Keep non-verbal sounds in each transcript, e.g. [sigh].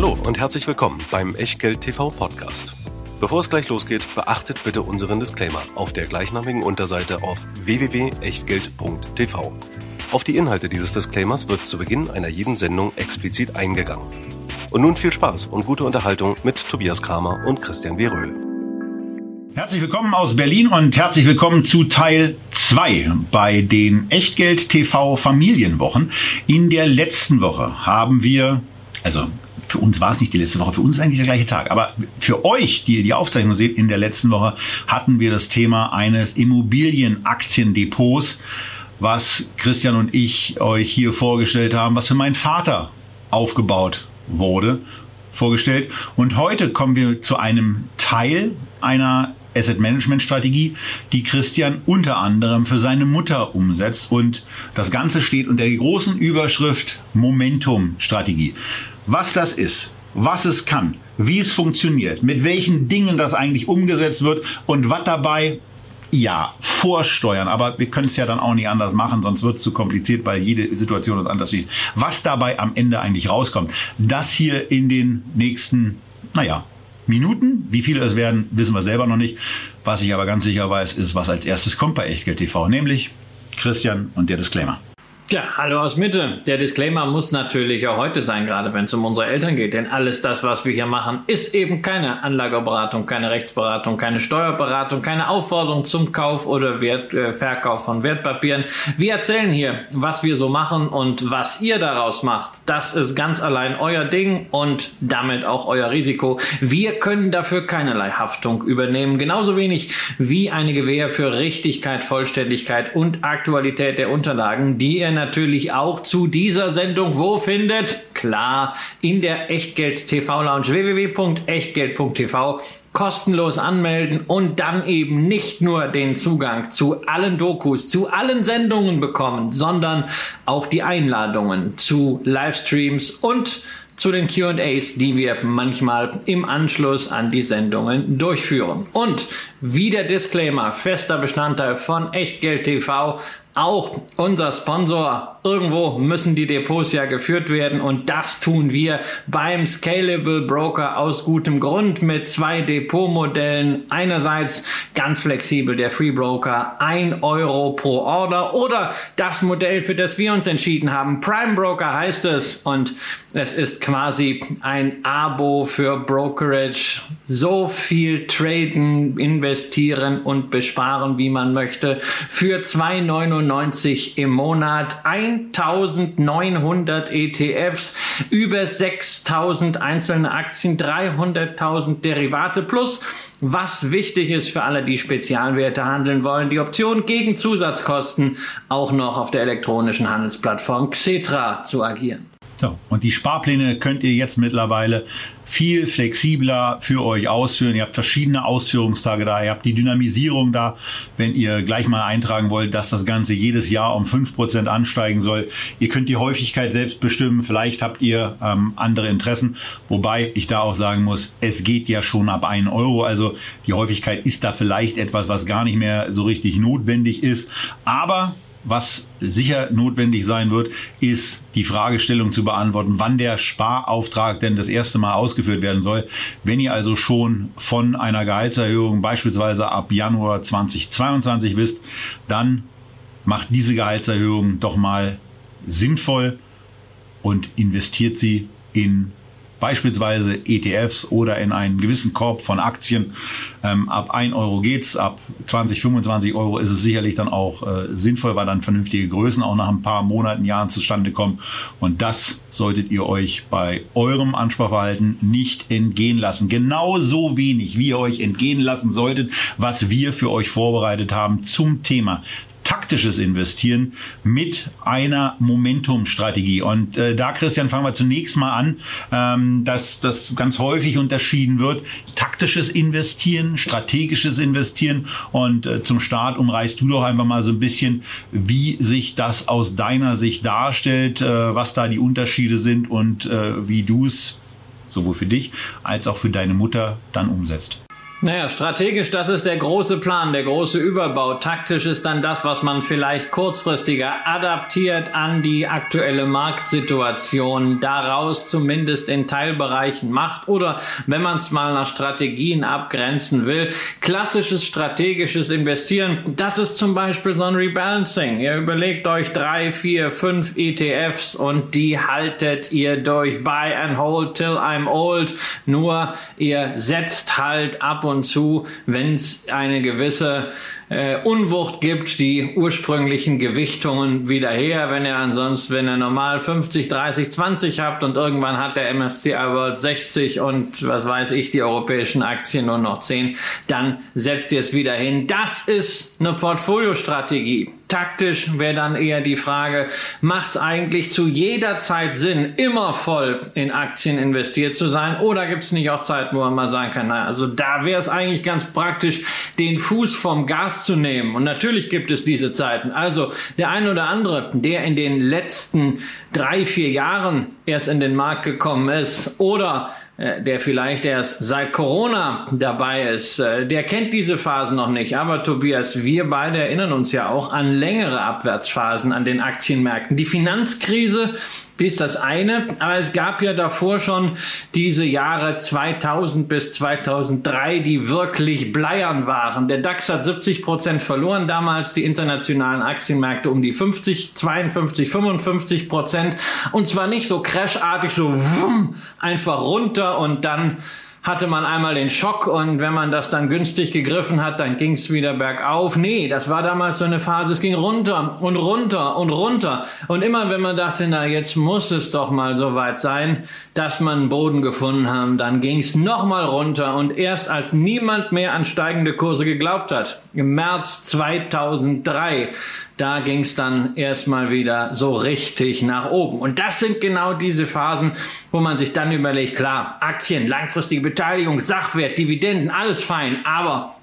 Hallo und herzlich willkommen beim Echtgeld TV Podcast. Bevor es gleich losgeht, beachtet bitte unseren Disclaimer auf der gleichnamigen Unterseite auf www.echtgeld.tv. Auf die Inhalte dieses Disclaimers wird zu Beginn einer jeden Sendung explizit eingegangen. Und nun viel Spaß und gute Unterhaltung mit Tobias Kramer und Christian W. Röhl. Herzlich willkommen aus Berlin und herzlich willkommen zu Teil 2 bei den Echtgeld TV Familienwochen. In der letzten Woche haben wir, also für uns war es nicht die letzte Woche, für uns ist eigentlich der gleiche Tag. Aber für euch, die ihr die Aufzeichnung seht, in der letzten Woche hatten wir das Thema eines Immobilienaktiendepots, was Christian und ich euch hier vorgestellt haben, was für meinen Vater aufgebaut wurde, vorgestellt. Und heute kommen wir zu einem Teil einer Asset Management Strategie, die Christian unter anderem für seine Mutter umsetzt. Und das Ganze steht unter der großen Überschrift Momentum Strategie was das ist, was es kann, wie es funktioniert, mit welchen Dingen das eigentlich umgesetzt wird und was dabei ja, vorsteuern, aber wir können es ja dann auch nicht anders machen, sonst wird es zu kompliziert, weil jede Situation ist anders. Was dabei am Ende eigentlich rauskommt, das hier in den nächsten, naja, Minuten. Wie viele es werden, wissen wir selber noch nicht. Was ich aber ganz sicher weiß, ist, was als erstes kommt bei Echtgeld TV, nämlich Christian und der Disclaimer. Ja, hallo aus Mitte. Der Disclaimer muss natürlich auch heute sein, gerade wenn es um unsere Eltern geht. Denn alles das, was wir hier machen, ist eben keine Anlageberatung, keine Rechtsberatung, keine Steuerberatung, keine Aufforderung zum Kauf oder Wert, äh, Verkauf von Wertpapieren. Wir erzählen hier, was wir so machen und was ihr daraus macht. Das ist ganz allein euer Ding und damit auch euer Risiko. Wir können dafür keinerlei Haftung übernehmen. Genauso wenig wie eine Gewähr für Richtigkeit, Vollständigkeit und Aktualität der Unterlagen, die ihr natürlich auch zu dieser Sendung wo findet? Klar, in der Echtgeld TV Lounge www.echtgeld.tv kostenlos anmelden und dann eben nicht nur den Zugang zu allen Dokus, zu allen Sendungen bekommen, sondern auch die Einladungen zu Livestreams und zu den QAs, die wir manchmal im Anschluss an die Sendungen durchführen. Und wie der Disclaimer, fester Bestandteil von Echtgeld TV, auch unser Sponsor. Irgendwo müssen die Depots ja geführt werden und das tun wir beim Scalable Broker aus gutem Grund mit zwei Depotmodellen. Einerseits ganz flexibel der Free Broker, ein Euro pro Order oder das Modell, für das wir uns entschieden haben. Prime Broker heißt es und es ist quasi ein Abo für Brokerage. So viel traden, investieren und besparen, wie man möchte. Für 2,99 im Monat, 1900 ETFs, über 6000 einzelne Aktien, 300.000 Derivate plus was wichtig ist für alle, die Spezialwerte handeln wollen, die Option gegen Zusatzkosten auch noch auf der elektronischen Handelsplattform Xetra zu agieren. So, und die Sparpläne könnt ihr jetzt mittlerweile viel flexibler für euch ausführen. Ihr habt verschiedene Ausführungstage da, ihr habt die Dynamisierung da, wenn ihr gleich mal eintragen wollt, dass das Ganze jedes Jahr um fünf Prozent ansteigen soll. Ihr könnt die Häufigkeit selbst bestimmen, vielleicht habt ihr ähm, andere Interessen, wobei ich da auch sagen muss, es geht ja schon ab einen Euro, also die Häufigkeit ist da vielleicht etwas, was gar nicht mehr so richtig notwendig ist, aber was sicher notwendig sein wird, ist die Fragestellung zu beantworten, wann der Sparauftrag denn das erste Mal ausgeführt werden soll. Wenn ihr also schon von einer Gehaltserhöhung beispielsweise ab Januar 2022 wisst, dann macht diese Gehaltserhöhung doch mal sinnvoll und investiert sie in beispielsweise ETFs oder in einen gewissen Korb von Aktien. Ähm, ab 1 Euro geht's, ab 20, 25 Euro ist es sicherlich dann auch äh, sinnvoll, weil dann vernünftige Größen auch nach ein paar Monaten, Jahren zustande kommen. Und das solltet ihr euch bei eurem Ansparverhalten nicht entgehen lassen. Genauso wenig, wie ihr euch entgehen lassen solltet, was wir für euch vorbereitet haben zum Thema taktisches Investieren mit einer Momentum-Strategie. Und äh, da, Christian, fangen wir zunächst mal an, ähm, dass das ganz häufig unterschieden wird. Taktisches Investieren, strategisches Investieren. Und äh, zum Start umreißt du doch einfach mal so ein bisschen, wie sich das aus deiner Sicht darstellt, äh, was da die Unterschiede sind und äh, wie du es sowohl für dich als auch für deine Mutter dann umsetzt. Naja, strategisch, das ist der große Plan, der große Überbau. Taktisch ist dann das, was man vielleicht kurzfristiger adaptiert an die aktuelle Marktsituation, daraus zumindest in Teilbereichen macht oder wenn man es mal nach Strategien abgrenzen will, klassisches strategisches Investieren, das ist zum Beispiel so ein Rebalancing. Ihr überlegt euch drei, vier, fünf ETFs und die haltet ihr durch Buy and Hold till I'm old. Nur ihr setzt halt ab und zu, wenn es eine gewisse äh, Unwucht gibt, die ursprünglichen Gewichtungen wieder her. Wenn ihr ansonsten, wenn ihr normal 50, 30, 20 habt und irgendwann hat der MSCI World 60 und was weiß ich, die europäischen Aktien nur noch 10, dann setzt ihr es wieder hin. Das ist eine Portfoliostrategie. Taktisch wäre dann eher die Frage, macht es eigentlich zu jeder Zeit Sinn, immer voll in Aktien investiert zu sein? Oder gibt es nicht auch Zeiten, wo man mal sagen kann, naja, also da wäre es eigentlich ganz praktisch, den Fuß vom Gas zu nehmen. Und natürlich gibt es diese Zeiten. Also der ein oder andere, der in den letzten drei, vier Jahren erst in den Markt gekommen ist oder der vielleicht erst seit Corona dabei ist, äh, der kennt diese Phasen noch nicht. Aber Tobias, wir beide erinnern uns ja auch an längere Abwärtsphasen an den Aktienmärkten. Die Finanzkrise die ist das eine. Aber es gab ja davor schon diese Jahre 2000 bis 2003, die wirklich bleiern waren. Der DAX hat 70 Prozent verloren damals, die internationalen Aktienmärkte um die 50, 52, 55 Prozent. Und zwar nicht so crashartig, so wumm, einfach runter und dann hatte man einmal den Schock und wenn man das dann günstig gegriffen hat, dann ging es wieder bergauf. Nee, das war damals so eine Phase, es ging runter und runter und runter. Und immer wenn man dachte, na jetzt muss es doch mal so weit sein, dass man Boden gefunden haben, dann ging es nochmal runter und erst als niemand mehr an steigende Kurse geglaubt hat, im März 2003, da ging es dann erstmal wieder so richtig nach oben. Und das sind genau diese Phasen, wo man sich dann überlegt, klar, Aktien, langfristige Beteiligung, Sachwert, Dividenden, alles fein, aber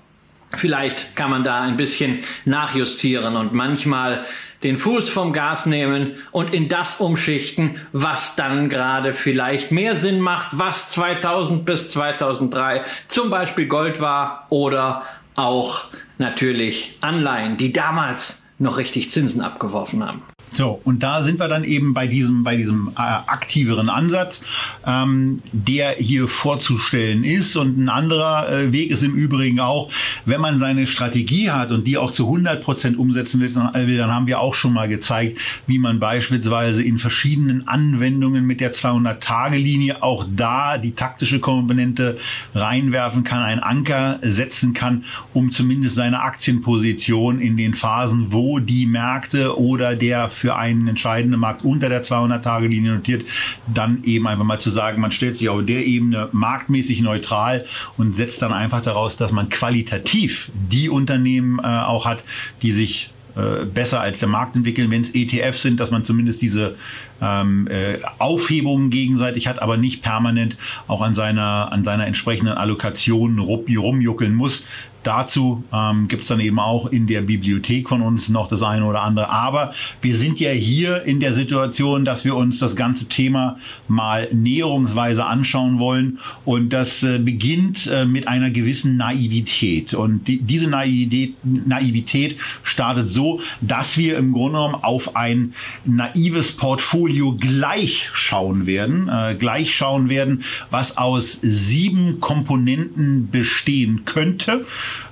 vielleicht kann man da ein bisschen nachjustieren und manchmal den Fuß vom Gas nehmen und in das umschichten, was dann gerade vielleicht mehr Sinn macht, was 2000 bis 2003 zum Beispiel Gold war oder auch natürlich Anleihen, die damals noch richtig Zinsen abgeworfen haben. So, und da sind wir dann eben bei diesem, bei diesem äh, aktiveren Ansatz, ähm, der hier vorzustellen ist. Und ein anderer äh, Weg ist im Übrigen auch, wenn man seine Strategie hat und die auch zu 100 Prozent umsetzen will, dann, äh, dann haben wir auch schon mal gezeigt, wie man beispielsweise in verschiedenen Anwendungen mit der 200-Tage-Linie auch da die taktische Komponente reinwerfen kann, einen Anker setzen kann, um zumindest seine Aktienposition in den Phasen, wo die Märkte oder der für für einen entscheidenden Markt unter der 200-Tage-Linie notiert, dann eben einfach mal zu sagen, man stellt sich auf der Ebene marktmäßig neutral und setzt dann einfach daraus, dass man qualitativ die Unternehmen äh, auch hat, die sich äh, besser als der Markt entwickeln, wenn es ETFs sind, dass man zumindest diese ähm, äh, Aufhebungen gegenseitig hat, aber nicht permanent auch an seiner an seiner entsprechenden Allokation rumjuckeln muss. Dazu ähm, gibt es dann eben auch in der Bibliothek von uns noch das eine oder andere. Aber wir sind ja hier in der Situation, dass wir uns das ganze Thema mal näherungsweise anschauen wollen. Und das äh, beginnt äh, mit einer gewissen Naivität. Und die, diese Naivität, Naivität startet so, dass wir im Grunde genommen auf ein naives Portfolio gleich schauen werden. Äh, gleich schauen werden, was aus sieben Komponenten bestehen könnte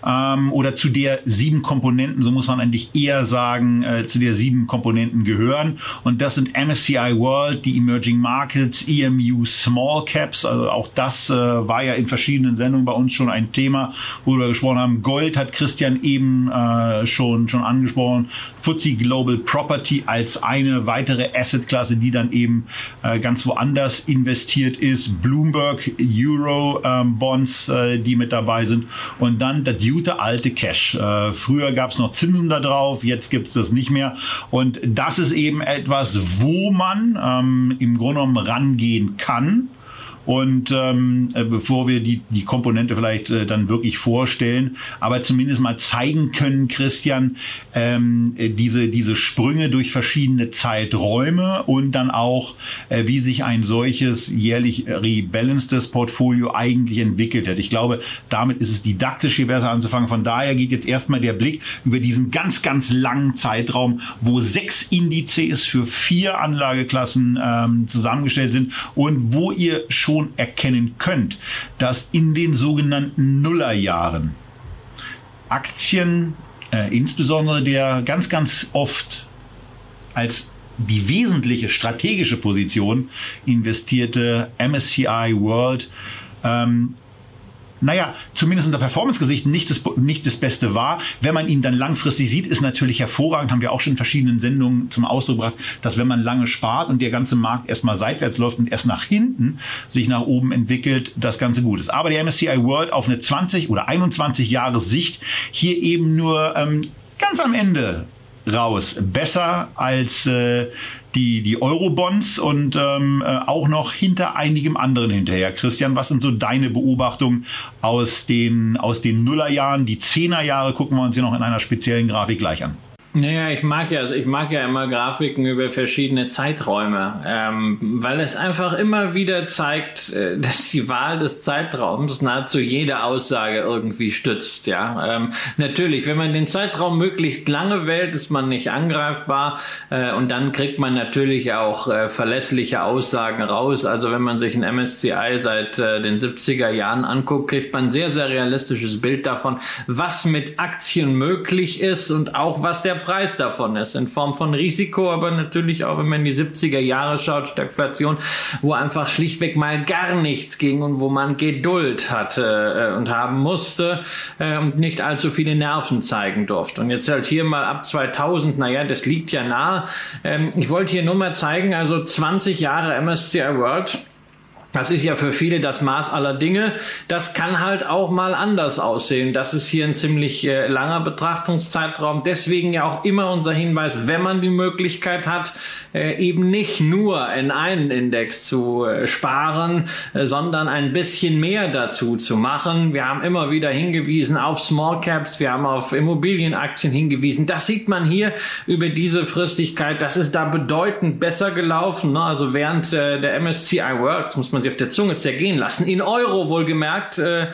ähm, oder zu der sieben Komponenten, so muss man eigentlich eher sagen, äh, zu der sieben Komponenten gehören. Und das sind MSCI World, die Emerging Markets, EMU Small Caps. Also auch das äh, war ja in verschiedenen Sendungen bei uns schon ein Thema, wo wir gesprochen haben. Gold hat Christian eben äh, schon, schon angesprochen. FTSE Global Property als eine weitere Assetklasse, die dann eben äh, ganz woanders investiert ist. Bloomberg Euro ähm, Bonds, äh, die mit dabei sind. Und dann das gute alte Cash. Äh, früher gab es noch Zinsen da drauf, jetzt gibt es das nicht mehr. Und das ist eben etwas, wo man ähm, im Grunde genommen rangehen kann Und ähm, äh, bevor wir die, die Komponente vielleicht äh, dann wirklich vorstellen, aber zumindest mal zeigen können, Christian, ähm, diese, diese Sprünge durch verschiedene Zeiträume und dann auch, äh, wie sich ein solches jährlich rebalancedes Portfolio eigentlich entwickelt hat. Ich glaube, damit ist es didaktisch hier besser anzufangen. Von daher geht jetzt erstmal der Blick über diesen ganz, ganz langen Zeitraum, wo sechs Indizes für vier Anlageklassen ähm, zusammengestellt sind und wo ihr schon erkennen könnt, dass in den sogenannten Nullerjahren Aktien, äh, insbesondere der ganz, ganz oft als die wesentliche strategische Position investierte MSCI World ähm, naja, zumindest unter Performance-Gesichten nicht das, nicht das Beste war. Wenn man ihn dann langfristig sieht, ist natürlich hervorragend, haben wir auch schon in verschiedenen Sendungen zum Ausdruck gebracht, dass wenn man lange spart und der ganze Markt erstmal seitwärts läuft und erst nach hinten sich nach oben entwickelt, das Ganze gut ist. Aber der MSCI World auf eine 20 oder 21 Jahre Sicht hier eben nur ähm, ganz am Ende raus. Besser als äh, die, die Eurobonds und ähm, äh, auch noch hinter einigem anderen hinterher. Christian, was sind so deine Beobachtungen aus den, aus den Nullerjahren? Die Zehnerjahre gucken wir uns hier noch in einer speziellen Grafik gleich an. Naja, ich mag ja, also ich mag ja immer Grafiken über verschiedene Zeiträume, ähm, weil es einfach immer wieder zeigt, äh, [laughs] dass die Wahl des Zeitraums nahezu jede Aussage irgendwie stützt. Ja, ähm, natürlich, wenn man den Zeitraum möglichst lange wählt, ist man nicht angreifbar äh, und dann kriegt man natürlich auch äh, verlässliche Aussagen raus. Also wenn man sich ein MSCI seit äh, den 70er Jahren anguckt, kriegt man ein sehr, sehr realistisches Bild davon, was mit Aktien möglich ist und auch was der Preis davon ist, in Form von Risiko, aber natürlich auch, wenn man in die 70er Jahre schaut, Stagflation, wo einfach schlichtweg mal gar nichts ging und wo man Geduld hatte äh, und haben musste äh, und nicht allzu viele Nerven zeigen durfte. Und jetzt halt hier mal ab 2000, naja, das liegt ja nah. Ähm, ich wollte hier nur mal zeigen, also 20 Jahre MSCI World, das ist ja für viele das Maß aller Dinge. Das kann halt auch mal anders aussehen. Das ist hier ein ziemlich äh, langer Betrachtungszeitraum. Deswegen ja auch immer unser Hinweis, wenn man die Möglichkeit hat, äh, eben nicht nur in einen Index zu äh, sparen, äh, sondern ein bisschen mehr dazu zu machen. Wir haben immer wieder hingewiesen auf Small Caps, wir haben auf Immobilienaktien hingewiesen. Das sieht man hier über diese Fristigkeit. Das ist da bedeutend besser gelaufen. Ne? Also während äh, der MSCI World, muss man sich auf der Zunge zergehen lassen. In Euro wohlgemerkt, äh,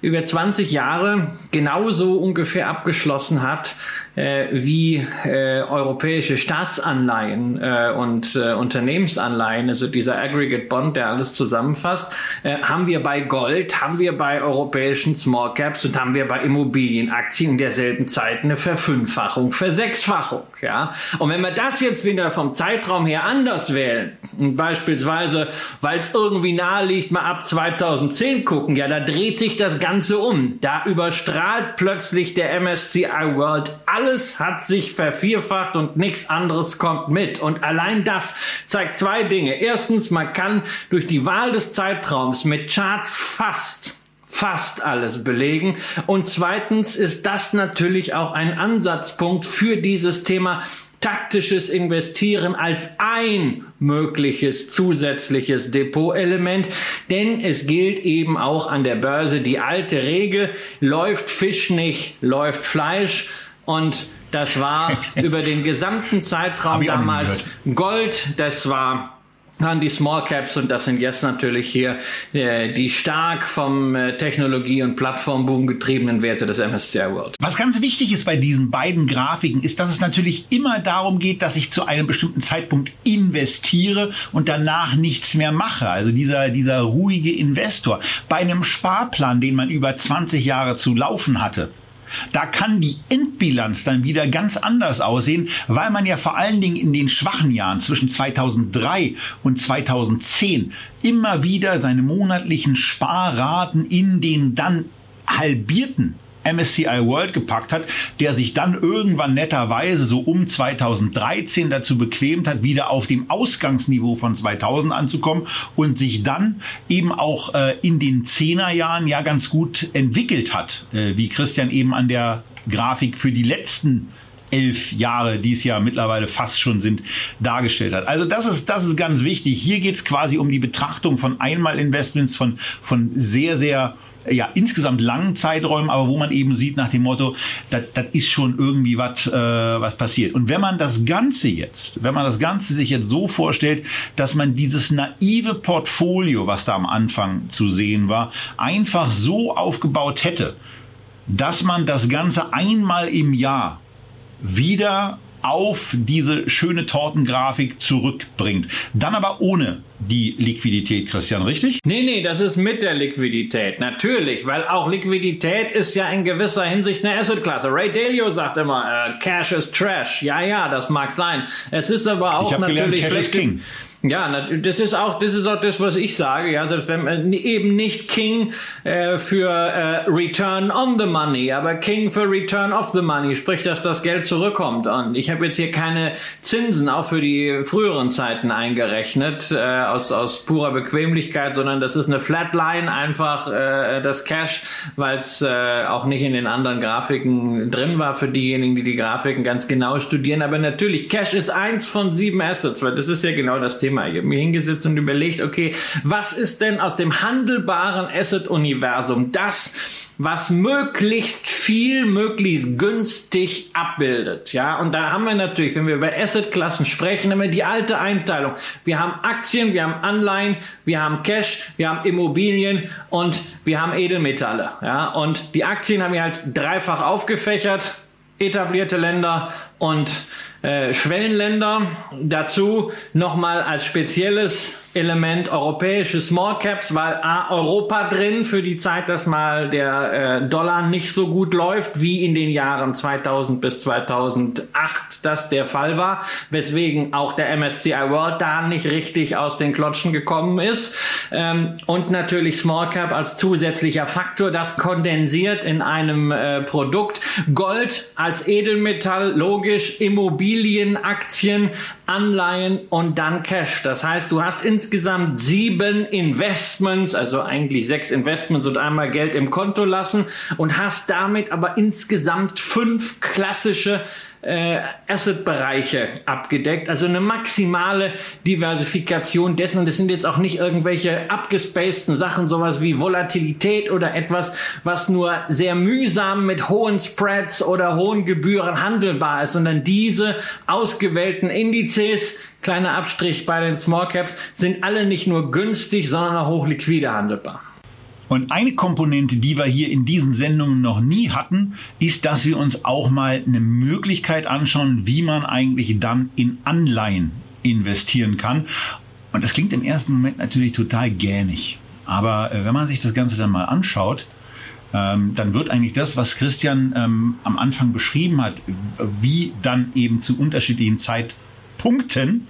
über 20 Jahre genauso ungefähr abgeschlossen hat äh, wie äh, europäische Staatsanleihen äh, und äh, Unternehmensanleihen, also dieser Aggregate Bond, der alles zusammenfasst, äh, haben wir bei Gold, haben wir bei europäischen Small Caps und haben wir bei Immobilienaktien in derselben Zeit eine Verfünffachung, Versechsfachung. Ja? Und wenn wir das jetzt wieder vom Zeitraum her anders wählen, beispielsweise, weil es irgendwie nahe liegt, mal ab 2010 gucken, ja, da dreht sich das Ganze um. Da überstrahlt plötzlich der MSCI World alle alles hat sich vervierfacht und nichts anderes kommt mit. Und allein das zeigt zwei Dinge. Erstens, man kann durch die Wahl des Zeitraums mit Charts fast fast alles belegen. Und zweitens ist das natürlich auch ein Ansatzpunkt für dieses Thema taktisches Investieren als ein mögliches zusätzliches Depotelement, denn es gilt eben auch an der Börse die alte Regel, läuft Fisch nicht, läuft Fleisch. Und das war [laughs] über den gesamten Zeitraum damals Gold. Das war dann die Small Caps und das sind jetzt natürlich hier äh, die stark vom äh, Technologie- und Plattformboom getriebenen Werte des MSCI World. Was ganz wichtig ist bei diesen beiden Grafiken, ist, dass es natürlich immer darum geht, dass ich zu einem bestimmten Zeitpunkt investiere und danach nichts mehr mache. Also dieser, dieser ruhige Investor. Bei einem Sparplan, den man über 20 Jahre zu laufen hatte, da kann die Endbilanz dann wieder ganz anders aussehen, weil man ja vor allen Dingen in den schwachen Jahren zwischen 2003 und 2010 immer wieder seine monatlichen Sparraten in den dann halbierten MSCI World gepackt hat, der sich dann irgendwann netterweise so um 2013 dazu bequemt hat, wieder auf dem Ausgangsniveau von 2000 anzukommen und sich dann eben auch äh, in den Zehnerjahren ja ganz gut entwickelt hat, äh, wie Christian eben an der Grafik für die letzten elf Jahre, die es ja mittlerweile fast schon sind, dargestellt hat. Also das ist, das ist ganz wichtig. Hier geht es quasi um die Betrachtung von Einmalinvestments, von, von sehr, sehr ja, insgesamt langen Zeiträumen, aber wo man eben sieht nach dem Motto, das ist schon irgendwie was äh, was passiert. Und wenn man das Ganze jetzt, wenn man das Ganze sich jetzt so vorstellt, dass man dieses naive Portfolio, was da am Anfang zu sehen war, einfach so aufgebaut hätte, dass man das Ganze einmal im Jahr wieder auf diese schöne Tortengrafik zurückbringt. Dann aber ohne die Liquidität, Christian, richtig? Nee, nee, das ist mit der Liquidität. Natürlich, weil auch Liquidität ist ja in gewisser Hinsicht eine Assetklasse. Ray Dalio sagt immer, äh, Cash is Trash. Ja, ja, das mag sein. Es ist aber auch natürlich gelernt, Cash is King. Ja, das ist auch, das ist auch das, was ich sage. Ja, selbst wenn man eben nicht King äh, für äh, Return on the Money, aber King für Return of the Money, sprich, dass das Geld zurückkommt. Und ich habe jetzt hier keine Zinsen auch für die früheren Zeiten eingerechnet äh, aus aus purer Bequemlichkeit, sondern das ist eine Flatline einfach äh, das Cash, weil es äh, auch nicht in den anderen Grafiken drin war für diejenigen, die die Grafiken ganz genau studieren. Aber natürlich, Cash ist eins von sieben Assets, weil das ist ja genau das Thema Thema. Ich habe mir hingesetzt und überlegt, okay, was ist denn aus dem handelbaren Asset-Universum das, was möglichst viel, möglichst günstig abbildet. Ja, und da haben wir natürlich, wenn wir über Assetklassen sprechen, immer die alte Einteilung. Wir haben Aktien, wir haben Anleihen, wir haben Cash, wir haben Immobilien und wir haben Edelmetalle. Ja, und die Aktien haben wir halt dreifach aufgefächert, etablierte Länder und äh, Schwellenländer. Dazu nochmal als spezielles Element europäische Small Caps, weil A, Europa drin für die Zeit, dass mal der äh, Dollar nicht so gut läuft, wie in den Jahren 2000 bis 2008 das der Fall war, weswegen auch der MSCI World da nicht richtig aus den Klotschen gekommen ist. Ähm, und natürlich Small Cap als zusätzlicher Faktor, das kondensiert in einem äh, Produkt. Gold als Edelmetall, logisch, Immobilien, Aktien, Anleihen und dann Cash. Das heißt, du hast insgesamt sieben Investments, also eigentlich sechs Investments und einmal Geld im Konto lassen und hast damit aber insgesamt fünf klassische äh, Asset-Bereiche abgedeckt, also eine maximale Diversifikation dessen. Und das sind jetzt auch nicht irgendwelche abgespaceden Sachen, sowas wie Volatilität oder etwas, was nur sehr mühsam mit hohen Spreads oder hohen Gebühren handelbar ist, sondern diese ausgewählten Indizes, kleiner Abstrich bei den Small Caps, sind alle nicht nur günstig, sondern auch hochliquide handelbar. Und eine Komponente, die wir hier in diesen Sendungen noch nie hatten, ist, dass wir uns auch mal eine Möglichkeit anschauen, wie man eigentlich dann in Anleihen investieren kann. Und das klingt im ersten Moment natürlich total gähnig. Aber äh, wenn man sich das Ganze dann mal anschaut, ähm, dann wird eigentlich das, was Christian ähm, am Anfang beschrieben hat, wie dann eben zu unterschiedlichen Zeitpunkten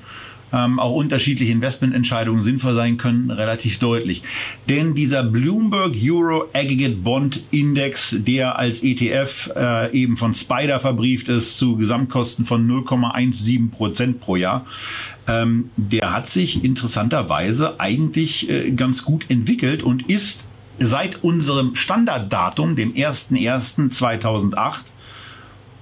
ähm, auch unterschiedliche Investmententscheidungen sinnvoll sein können, relativ deutlich. Denn dieser Bloomberg Euro Aggregate Bond Index, der als ETF äh, eben von Spider verbrieft ist zu Gesamtkosten von 0,17 Prozent pro Jahr, ähm, der hat sich interessanterweise eigentlich äh, ganz gut entwickelt und ist seit unserem Standarddatum, dem 01.01.2008,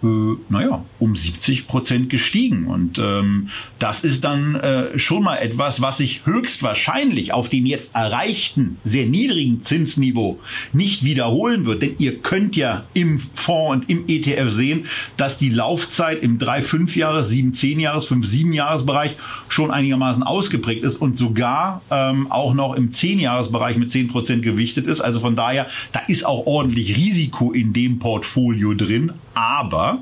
äh, naja, um 70 Prozent gestiegen. Und ähm, das ist dann äh, schon mal etwas, was sich höchstwahrscheinlich auf dem jetzt erreichten sehr niedrigen Zinsniveau nicht wiederholen wird. Denn ihr könnt ja im Fonds und im ETF sehen, dass die Laufzeit im 3-5 Jahres, 7-10 Jahres, 5-7 Jahres Bereich schon einigermaßen ausgeprägt ist und sogar ähm, auch noch im 10 Jahres Bereich mit 10 Prozent gewichtet ist. Also von daher, da ist auch ordentlich Risiko in dem Portfolio drin. Aber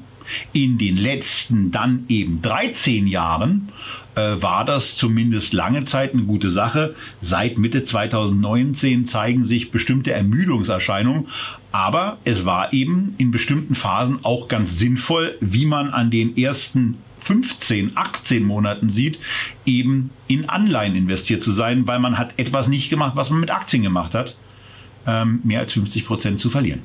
in den letzten dann eben 13 Jahren äh, war das zumindest lange Zeit eine gute Sache. Seit Mitte 2019 zeigen sich bestimmte Ermüdungserscheinungen, aber es war eben in bestimmten Phasen auch ganz sinnvoll, wie man an den ersten 15, 18 Monaten sieht, eben in Anleihen investiert zu sein, weil man hat etwas nicht gemacht, was man mit Aktien gemacht hat, ähm, mehr als 50 Prozent zu verlieren.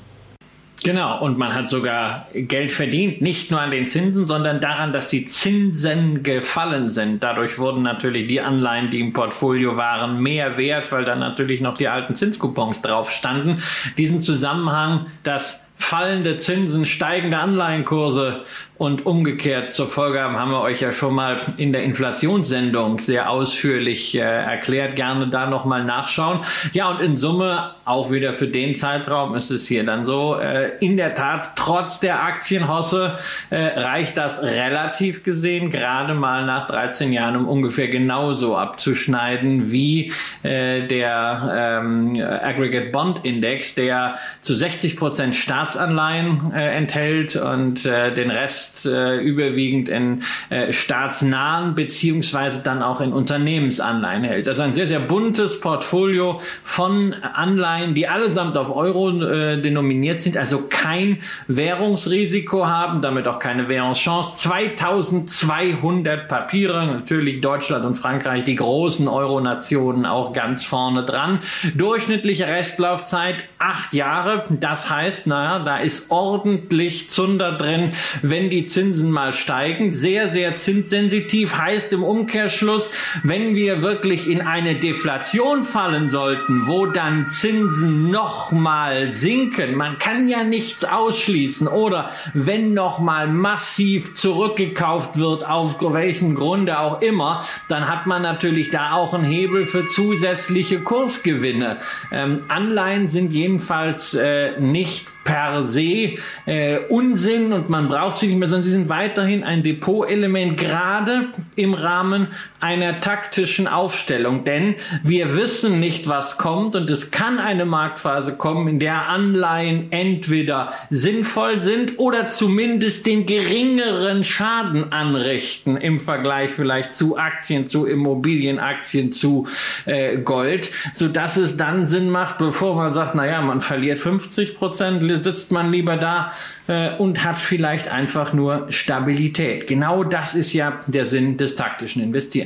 Genau, und man hat sogar Geld verdient, nicht nur an den Zinsen, sondern daran, dass die Zinsen gefallen sind. Dadurch wurden natürlich die Anleihen, die im Portfolio waren, mehr wert, weil dann natürlich noch die alten Zinskupons drauf standen. Diesen Zusammenhang, dass fallende Zinsen, steigende Anleihenkurse und umgekehrt zur Folge haben, wir euch ja schon mal in der Inflationssendung sehr ausführlich äh, erklärt. Gerne da nochmal nachschauen. Ja, und in Summe auch wieder für den Zeitraum ist es hier dann so. Äh, in der Tat, trotz der Aktienhosse äh, reicht das relativ gesehen gerade mal nach 13 Jahren, um ungefähr genauso abzuschneiden wie äh, der ähm, Aggregate Bond Index, der zu 60 Prozent Staatsanleihen äh, enthält und äh, den Rest äh, überwiegend in äh, staatsnahen beziehungsweise dann auch in Unternehmensanleihen hält. Also ein sehr, sehr buntes Portfolio von Anleihen, die allesamt auf Euro äh, denominiert sind, also kein Währungsrisiko haben, damit auch keine Währungschance. 2200 Papiere, natürlich Deutschland und Frankreich, die großen Euro-Nationen auch ganz vorne dran. Durchschnittliche Restlaufzeit acht Jahre. Das heißt, naja, da ist ordentlich Zunder drin, wenn die Zinsen mal steigen. Sehr, sehr zinssensitiv heißt im Umkehrschluss, wenn wir wirklich in eine Deflation fallen sollten, wo dann Zinsen nochmal sinken, man kann ja nichts ausschließen oder wenn nochmal massiv zurückgekauft wird, auf welchem Grunde auch immer, dann hat man natürlich da auch einen Hebel für zusätzliche Kursgewinne. Ähm, Anleihen sind jedenfalls äh, nicht per se äh, Unsinn und man braucht sie nicht mehr, sondern sie sind weiterhin ein Depotelement, gerade im Rahmen einer taktischen Aufstellung. Denn wir wissen nicht, was kommt und es kann eine Marktphase kommen, in der Anleihen entweder sinnvoll sind oder zumindest den geringeren Schaden anrichten im Vergleich vielleicht zu Aktien, zu Immobilienaktien, zu äh, Gold, so dass es dann Sinn macht, bevor man sagt, naja, man verliert 50 Prozent, sitzt man lieber da äh, und hat vielleicht einfach nur Stabilität. Genau das ist ja der Sinn des taktischen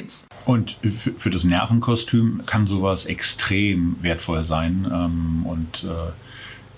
Investierens. Und für, für das Nervenkostüm kann sowas extrem wertvoll sein. Ähm, und äh,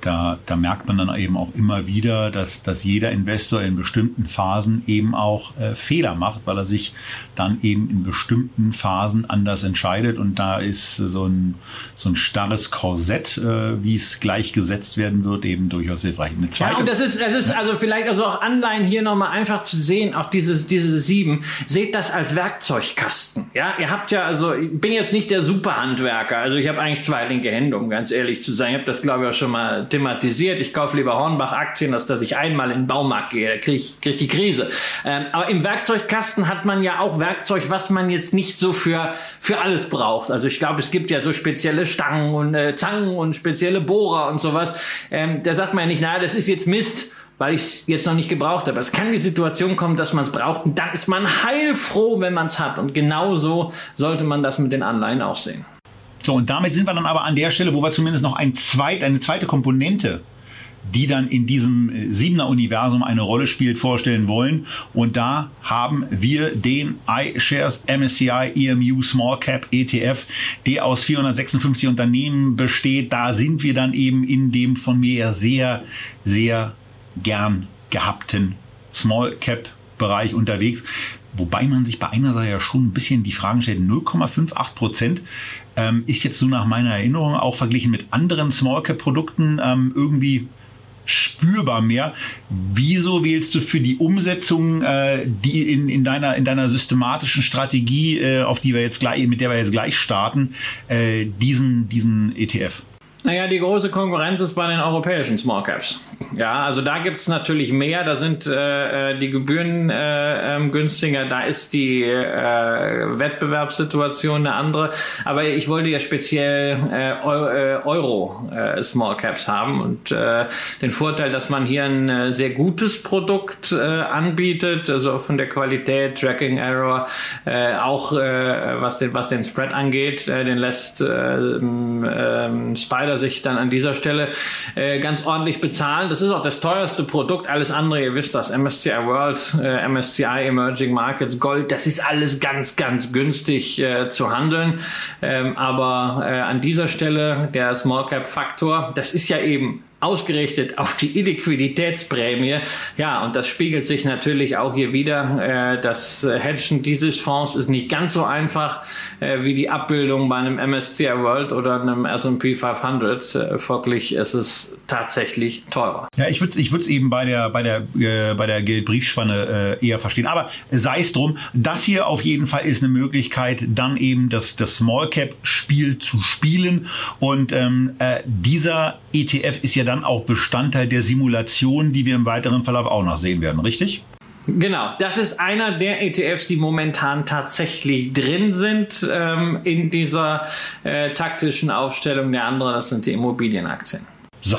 da, da merkt man dann eben auch immer wieder, dass, dass jeder Investor in bestimmten Phasen eben auch äh, Fehler macht, weil er sich dann eben in bestimmten Phasen anders entscheidet. Und da ist so ein, so ein starres Korsett, äh, wie es gleichgesetzt werden wird, eben durchaus hilfreich. Eine zweite, ja, und das ist, das ist also vielleicht also auch Anleihen hier nochmal einfach zu sehen, auch dieses, diese sieben, seht das als Werkzeugkasten. Ja, ihr habt ja, also ich bin jetzt nicht der Superhandwerker, also ich habe eigentlich zwei linke Hände, um ganz ehrlich zu sein. Ich habe das, glaube ich, auch schon mal thematisiert. Ich kaufe lieber Hornbach-Aktien, als dass ich einmal in den Baumarkt gehe. Kriege krieg ich die Krise. Ähm, aber im Werkzeugkasten hat man ja auch Werkzeug, was man jetzt nicht so für, für alles braucht. Also ich glaube, es gibt ja so spezielle Stangen und äh, Zangen und spezielle Bohrer und sowas. Ähm, da sagt man ja nicht, naja, das ist jetzt Mist weil ich es jetzt noch nicht gebraucht habe. Es kann die Situation kommen, dass man es braucht und dann ist man heilfroh, wenn man es hat. Und genauso sollte man das mit den Anleihen auch sehen. So, und damit sind wir dann aber an der Stelle, wo wir zumindest noch ein zweit, eine zweite Komponente die dann in diesem äh, Siebener Universum eine Rolle spielt, vorstellen wollen. Und da haben wir den iShares MSCI EMU Small Cap ETF, der aus 456 Unternehmen besteht. Da sind wir dann eben in dem von mir sehr, sehr gern gehabten Small Cap Bereich unterwegs. Wobei man sich bei einer Seite ja schon ein bisschen die Fragen stellt, 0,58 Prozent ähm, ist jetzt so nach meiner Erinnerung auch verglichen mit anderen Small Cap Produkten ähm, irgendwie spürbar mehr. Wieso wählst du für die Umsetzung, äh, die in, in deiner in deiner systematischen Strategie, äh, auf die wir jetzt gleich, mit der wir jetzt gleich starten, äh, diesen diesen ETF? Naja, die große Konkurrenz ist bei den europäischen Small Caps. Ja, also da gibt's natürlich mehr, da sind äh, äh, die Gebühren äh, ähm, günstiger, da ist die äh, Wettbewerbssituation eine andere. Aber ich wollte ja speziell äh, äh Euro äh, Small Caps haben und äh, den Vorteil, dass man hier ein äh, sehr gutes Produkt äh, anbietet, also von der Qualität, Tracking Error, äh, auch äh, was, den, was den Spread angeht, äh, den lässt äh, äh, Spider Provider sich dann an dieser Stelle äh, ganz ordentlich bezahlen. Das ist auch das teuerste Produkt. Alles andere, ihr wisst das, MSCI World, äh, MSCI Emerging Markets, Gold, das ist alles ganz, ganz günstig äh, zu handeln. Ähm, aber äh, an dieser Stelle der Small Cap Faktor, das ist ja eben ausgerichtet auf die Illiquiditätsprämie. Ja, und das spiegelt sich natürlich auch hier wieder. Äh, das Hedgen dieses Fonds ist nicht ganz so einfach äh, wie die Abbildung bei einem MSCI World oder einem S&P 500. Äh, folglich ist es tatsächlich teurer. Ja, ich würde es ich würd's eben bei der, bei der, äh, bei der Geldbriefspanne äh, eher verstehen. Aber sei es drum, das hier auf jeden Fall ist eine Möglichkeit, dann eben das, das Small Cap Spiel zu spielen. Und ähm, äh, dieser ETF ist ja dann auch Bestandteil der Simulation, die wir im weiteren Verlauf auch noch sehen werden, richtig? Genau, das ist einer der ETFs, die momentan tatsächlich drin sind ähm, in dieser äh, taktischen Aufstellung. Der andere, das sind die Immobilienaktien. So,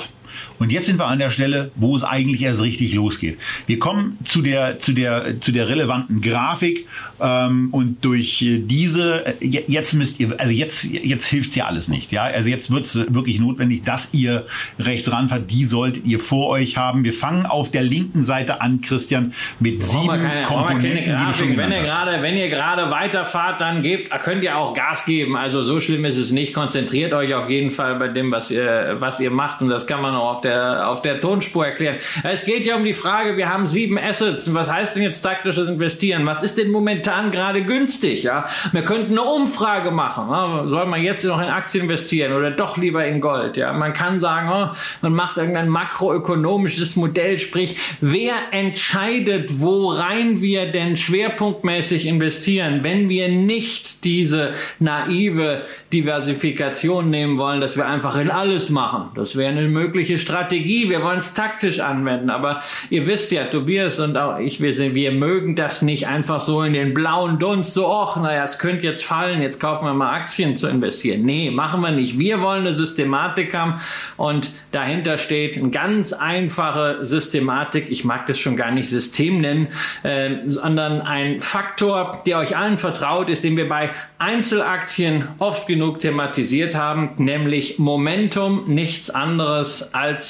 und jetzt sind wir an der Stelle, wo es eigentlich erst richtig losgeht. Wir kommen zu der, zu der, zu der relevanten Grafik ähm, und durch diese, äh, jetzt müsst ihr, also jetzt, jetzt hilft ja alles nicht. Ja, also jetzt wird es wirklich notwendig, dass ihr rechts ranfahrt. Die solltet ihr vor euch haben. Wir fangen auf der linken Seite an, Christian, mit sieben keine, Komponenten, Grafik. Wenn ihr gerade, wenn ihr gerade weiterfahrt, dann gebt, könnt ihr auch Gas geben. Also so schlimm ist es nicht. Konzentriert euch auf jeden Fall bei dem, was ihr, was ihr macht und das kann man auch auf der der, auf der Tonspur erklären. Es geht ja um die Frage, wir haben sieben Assets. Was heißt denn jetzt taktisches Investieren? Was ist denn momentan gerade günstig? Ja, wir könnten eine Umfrage machen. Ja? Soll man jetzt noch in Aktien investieren oder doch lieber in Gold? Ja, man kann sagen, oh, man macht irgendein makroökonomisches Modell, sprich, wer entscheidet, worein wir denn schwerpunktmäßig investieren, wenn wir nicht diese naive Diversifikation nehmen wollen, dass wir einfach in alles machen. Das wäre eine mögliche Strategie. Strategie, wir wollen es taktisch anwenden. Aber ihr wisst ja, Tobias und auch ich, wir, sind, wir mögen das nicht einfach so in den blauen Dunst, so, ach, naja, es könnte jetzt fallen, jetzt kaufen wir mal Aktien zu investieren. Nee, machen wir nicht. Wir wollen eine Systematik haben und dahinter steht eine ganz einfache Systematik. Ich mag das schon gar nicht System nennen, äh, sondern ein Faktor, der euch allen vertraut ist, den wir bei Einzelaktien oft genug thematisiert haben, nämlich Momentum, nichts anderes als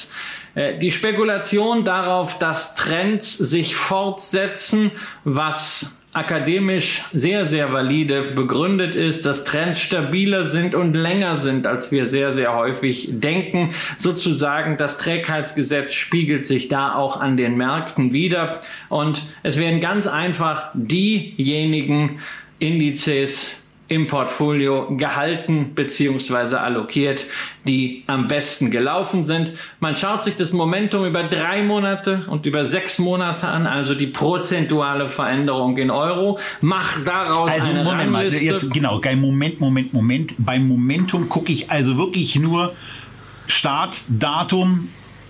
äh, die Spekulation darauf, dass Trends sich fortsetzen, was akademisch sehr, sehr valide begründet ist, dass Trends stabiler sind und länger sind, als wir sehr, sehr häufig denken. Sozusagen das Trägheitsgesetz spiegelt sich da auch an den Märkten wieder. Und es werden ganz einfach diejenigen Indizes im Portfolio gehalten bzw. allokiert, die am besten gelaufen sind. Man schaut sich das Momentum über drei Monate und über sechs Monate an, also die prozentuale Veränderung in Euro, macht daraus also, eine Moment mal, jetzt genau, Moment, Moment, Moment. Beim Momentum gucke ich also wirklich nur Start, Datum,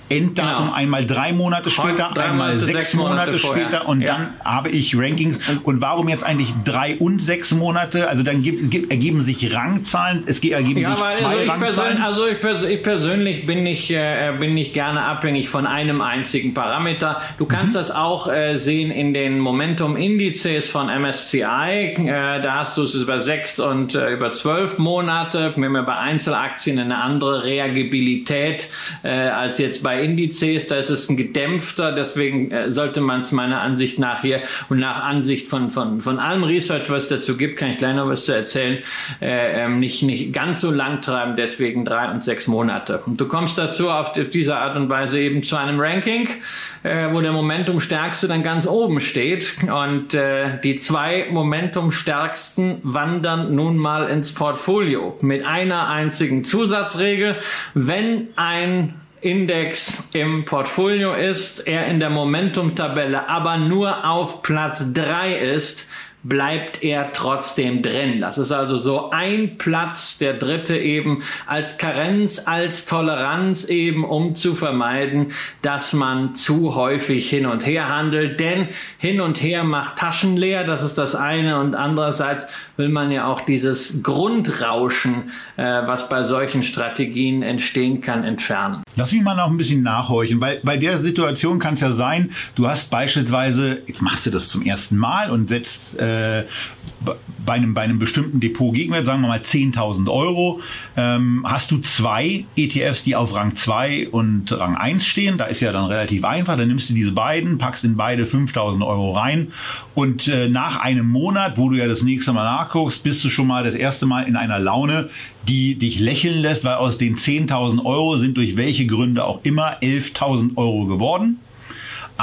Enddatum genau. einmal drei Monate später, drei einmal Monate, sechs, sechs Monate, Monate später und ja. dann habe ich Rankings. Und warum jetzt eigentlich drei und sechs Monate? Also dann gibt, gibt, ergeben sich Rangzahlen, es ergeben ja, sich zwei also ich Rangzahlen. also ich, pers ich, persönlich bin nicht, äh, bin nicht gerne abhängig von einem einzigen Parameter. Du kannst mhm. das auch äh, sehen in den Momentum-Indizes von MSCI. Äh, da hast du es über sechs und äh, über zwölf Monate. Wir bei Einzelaktien eine andere Reagibilität äh, als jetzt bei Indizes, da ist es ein gedämpfter, deswegen äh, sollte man es meiner Ansicht nach hier und nach Ansicht von, von, von allem Research, was es dazu gibt, kann ich gleich noch was zu erzählen, äh, ähm, nicht, nicht ganz so lang treiben, deswegen drei und sechs Monate. Und du kommst dazu auf, auf diese Art und Weise eben zu einem Ranking, äh, wo der Momentumstärkste dann ganz oben steht und äh, die zwei Momentumstärksten wandern nun mal ins Portfolio mit einer einzigen Zusatzregel. Wenn ein Index im Portfolio ist, er in der Momentum-Tabelle aber nur auf Platz drei ist, bleibt er trotzdem drin. Das ist also so ein Platz, der dritte eben als Karenz, als Toleranz eben, um zu vermeiden, dass man zu häufig hin und her handelt. Denn hin und her macht Taschen leer, das ist das eine. Und andererseits will man ja auch dieses Grundrauschen, äh, was bei solchen Strategien entstehen kann, entfernen. Lass mich mal noch ein bisschen nachhorchen, weil bei der Situation kann es ja sein, du hast beispielsweise, jetzt machst du das zum ersten Mal und setzt äh, äh, bei einem, bei einem bestimmten Depot-Gegenwert, sagen wir mal 10.000 Euro, ähm, hast du zwei ETFs, die auf Rang 2 und Rang 1 stehen. Da ist ja dann relativ einfach. Dann nimmst du diese beiden, packst in beide 5.000 Euro rein und äh, nach einem Monat, wo du ja das nächste Mal nachguckst, bist du schon mal das erste Mal in einer Laune, die dich lächeln lässt, weil aus den 10.000 Euro sind durch welche Gründe auch immer 11.000 Euro geworden.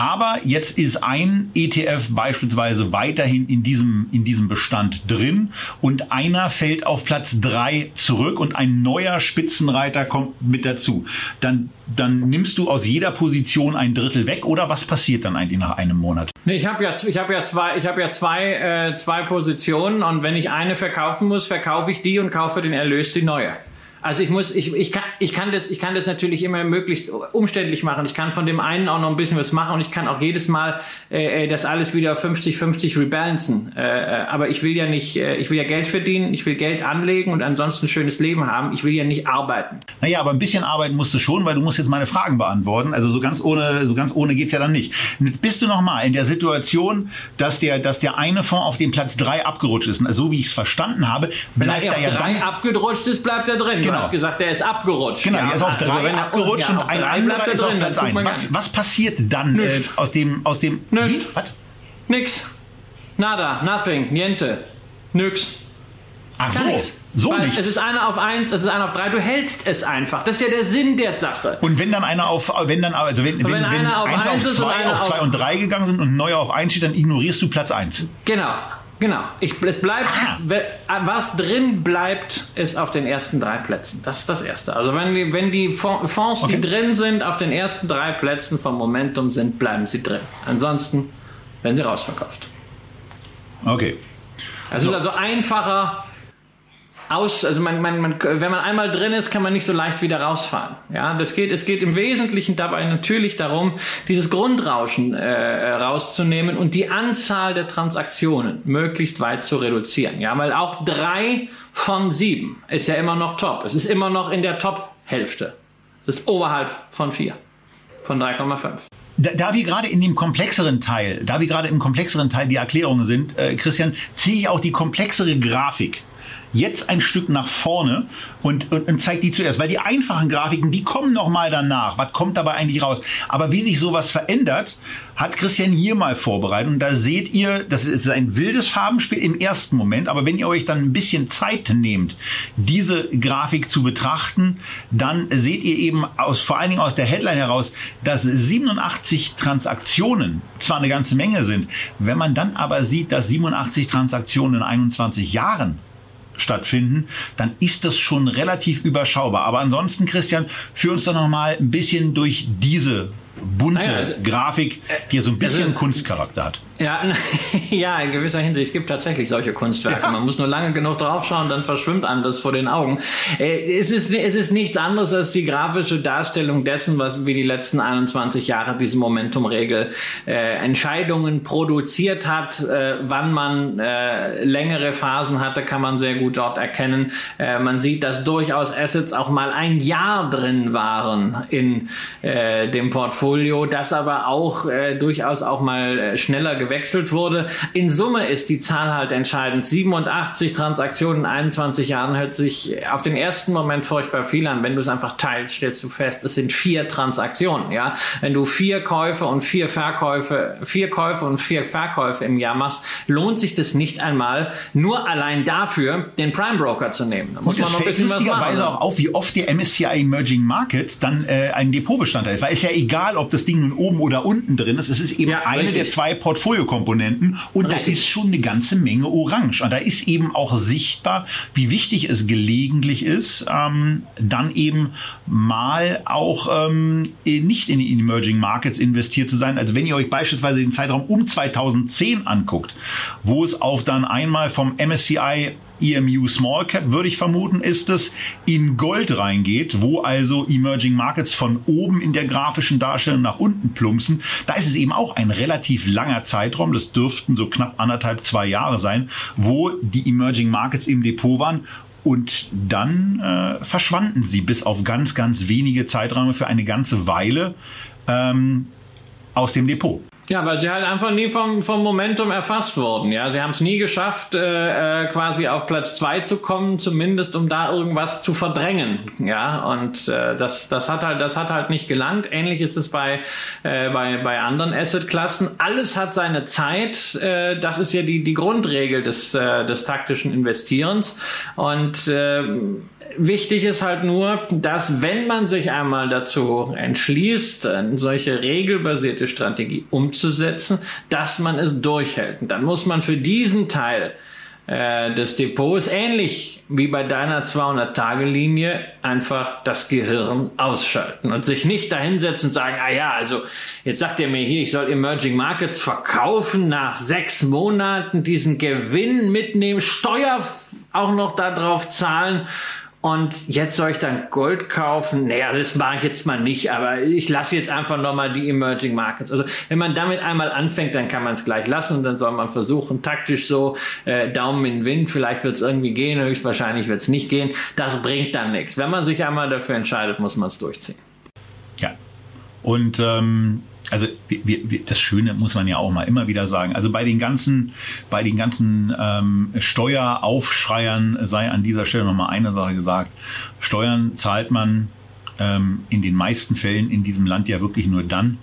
Aber jetzt ist ein ETF beispielsweise weiterhin in diesem, in diesem Bestand drin und einer fällt auf Platz drei zurück und ein neuer Spitzenreiter kommt mit dazu. Dann, dann nimmst du aus jeder Position ein Drittel weg oder was passiert dann eigentlich nach einem Monat? Nee, ich habe ja, ich hab ja zwei, ich hab ja zwei, äh, zwei Positionen und wenn ich eine verkaufen muss, verkaufe ich die und kaufe den Erlös die neue. Also ich muss, ich, ich, kann, ich, kann das, ich kann das natürlich immer möglichst umständlich machen. Ich kann von dem einen auch noch ein bisschen was machen und ich kann auch jedes Mal äh, äh das alles wieder 50-50 rebalancen. Äh, äh, aber ich will ja nicht, äh, ich will ja Geld verdienen, ich will Geld anlegen und ansonsten ein schönes Leben haben. Ich will ja nicht arbeiten. Naja, aber ein bisschen arbeiten musst du schon, weil du musst jetzt meine Fragen beantworten. Also so ganz ohne, so ganz ohne geht's ja dann nicht. jetzt bist du noch mal in der Situation, dass der, dass der eine Fonds auf den Platz drei abgerutscht ist. Also so wie ich es verstanden habe, bleibt Wenn er auf ja drei abgerutscht ist, bleibt er drin. Genau. Du hast gesagt, der ist abgerutscht. Genau, ja. der ist auf drei also abgerutscht ja, und ein anderer ist auf Platz eins. Was, was passiert dann äh, aus dem... Aus dem Nichts. Hm? Was? Nix. Nada, nothing, niente, nix. Ach so, so nicht. Es ist einer auf eins, es ist einer auf drei. Du hältst es einfach. Das ist ja der Sinn der Sache. Und wenn dann einer auf, wenn dann, also wenn, wenn, wenn, einer auf eins auf zwei, auf zwei und drei gegangen sind und ein neuer auf eins steht, dann ignorierst du Platz eins. Genau. Genau. Ich, es bleibt, was drin bleibt, ist auf den ersten drei Plätzen. Das ist das Erste. Also wenn die, wenn die Fonds, okay. die drin sind, auf den ersten drei Plätzen vom Momentum sind, bleiben sie drin. Ansonsten werden sie rausverkauft. Okay. Es so. ist also einfacher, aus, also man, man, man, wenn man einmal drin ist, kann man nicht so leicht wieder rausfahren. Ja, das geht, es geht im Wesentlichen dabei natürlich darum, dieses Grundrauschen äh, rauszunehmen und die Anzahl der Transaktionen möglichst weit zu reduzieren. Ja, weil auch drei von sieben ist ja immer noch top. Es ist immer noch in der Top-Hälfte. Es ist oberhalb von vier, von 3,5. Da, da wir gerade in dem komplexeren Teil, da wir gerade im komplexeren Teil die Erklärungen sind, äh, Christian, ziehe ich auch die komplexere Grafik jetzt ein Stück nach vorne und, und, und zeigt die zuerst, weil die einfachen Grafiken, die kommen noch mal danach. Was kommt dabei eigentlich raus? Aber wie sich sowas verändert, hat Christian hier mal vorbereitet und da seht ihr, das ist ein wildes Farbenspiel im ersten Moment, aber wenn ihr euch dann ein bisschen Zeit nehmt, diese Grafik zu betrachten, dann seht ihr eben aus, vor allen Dingen aus der Headline heraus, dass 87 Transaktionen zwar eine ganze Menge sind, wenn man dann aber sieht, dass 87 Transaktionen in 21 Jahren stattfinden, dann ist das schon relativ überschaubar. Aber ansonsten, Christian, führ uns doch noch mal ein bisschen durch diese bunte naja, also, Grafik, die ja so ein bisschen ist, Kunstcharakter hat. Ja, [laughs] ja, in gewisser Hinsicht. Es gibt tatsächlich solche Kunstwerke. Ja. Man muss nur lange genug draufschauen, dann verschwimmt einem das vor den Augen. Äh, es ist, es ist nichts anderes als die grafische Darstellung dessen, was wie die letzten 21 Jahre diese Momentumregel äh, Entscheidungen produziert hat. Äh, wann man äh, längere Phasen hatte, kann man sehr gut dort erkennen. Äh, man sieht, dass durchaus Assets auch mal ein Jahr drin waren in äh, dem Portfolio Portfolio, das aber auch äh, durchaus auch mal äh, schneller gewechselt wurde. In Summe ist die Zahl halt entscheidend. 87 Transaktionen in 21 Jahren hört sich auf den ersten Moment furchtbar viel an. Wenn du es einfach teilst, stellst du fest, es sind vier Transaktionen. Ja, wenn du vier Käufe und vier Verkäufe, vier Käufe und vier Verkäufe im Jahr machst, lohnt sich das nicht einmal nur allein dafür, den Prime Broker zu nehmen. Da muss und man noch ein bisschen was machen. auch auf, wie oft der MSCI Emerging Market dann äh, ein Depotbestandteil ist. Weil es ja egal, ob das Ding nun oben oder unten drin ist. Es ist eben ja, eine richtig. der zwei Portfoliokomponenten und richtig. da ist schon eine ganze Menge Orange. Und da ist eben auch sichtbar, wie wichtig es gelegentlich ist, ähm, dann eben mal auch ähm, nicht in die Emerging Markets investiert zu sein. Also wenn ihr euch beispielsweise den Zeitraum um 2010 anguckt, wo es auf dann einmal vom MSCI EMU Small Cap, würde ich vermuten, ist es, in Gold reingeht, wo also Emerging Markets von oben in der grafischen Darstellung nach unten plumpsen. Da ist es eben auch ein relativ langer Zeitraum, das dürften so knapp anderthalb, zwei Jahre sein, wo die Emerging Markets im Depot waren und dann äh, verschwanden sie bis auf ganz, ganz wenige Zeiträume für eine ganze Weile ähm, aus dem Depot. Ja, weil sie halt einfach nie vom, vom Momentum erfasst wurden. Ja, sie haben es nie geschafft, äh, äh, quasi auf Platz zwei zu kommen, zumindest um da irgendwas zu verdrängen. Ja, und äh, das, das hat halt, das hat halt nicht gelangt. Ähnlich ist es bei, äh, bei, bei anderen Assetklassen. Alles hat seine Zeit. Äh, das ist ja die, die Grundregel des, äh, des taktischen Investierens. Und äh, Wichtig ist halt nur, dass wenn man sich einmal dazu entschließt, eine solche regelbasierte Strategie umzusetzen, dass man es durchhält. Und dann muss man für diesen Teil äh, des Depots, ähnlich wie bei deiner 200-Tage-Linie, einfach das Gehirn ausschalten und sich nicht dahinsetzen und sagen, ah ja, also jetzt sagt ihr mir hier, ich soll Emerging Markets verkaufen, nach sechs Monaten diesen Gewinn mitnehmen, Steuer auch noch darauf zahlen und jetzt soll ich dann Gold kaufen? Naja, das mache ich jetzt mal nicht, aber ich lasse jetzt einfach nochmal die Emerging Markets. Also wenn man damit einmal anfängt, dann kann man es gleich lassen und dann soll man versuchen, taktisch so äh, Daumen in den Wind, vielleicht wird es irgendwie gehen, höchstwahrscheinlich wird es nicht gehen. Das bringt dann nichts. Wenn man sich einmal dafür entscheidet, muss man es durchziehen. Ja. Und ähm, also wir, wir, das Schöne muss man ja auch mal immer wieder sagen. Also bei den ganzen, bei den ganzen ähm, Steueraufschreiern sei an dieser Stelle nochmal eine Sache gesagt. Steuern zahlt man ähm, in den meisten Fällen in diesem Land ja wirklich nur dann,